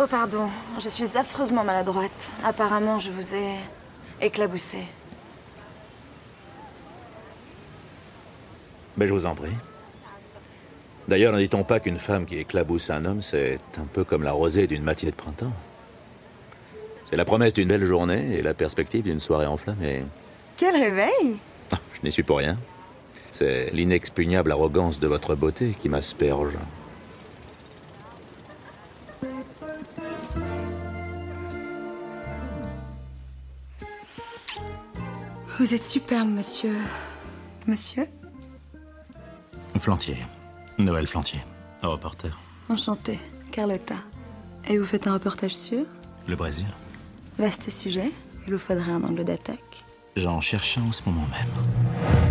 Oh pardon, je suis affreusement maladroite. Apparemment, je vous ai éclaboussé. Mais je vous en prie. D'ailleurs, ne dit-on pas qu'une femme qui éclabousse un homme, c'est un peu comme la rosée d'une matinée de printemps? C'est la promesse d'une belle journée et la perspective d'une soirée enflammée. Quel réveil Ah, Je n'y suis pour rien. C'est l'inexpugnable arrogance de votre beauté qui m'asperge. Vous êtes superbe, monsieur. Monsieur Flantier. Noël Flantier. Reporter. Enchanté, Carlotta. Et vous faites un reportage sur Le Brésil. Vaste sujet. Il vous faudrait un angle d'attaque. J'en cherche un en ce moment même.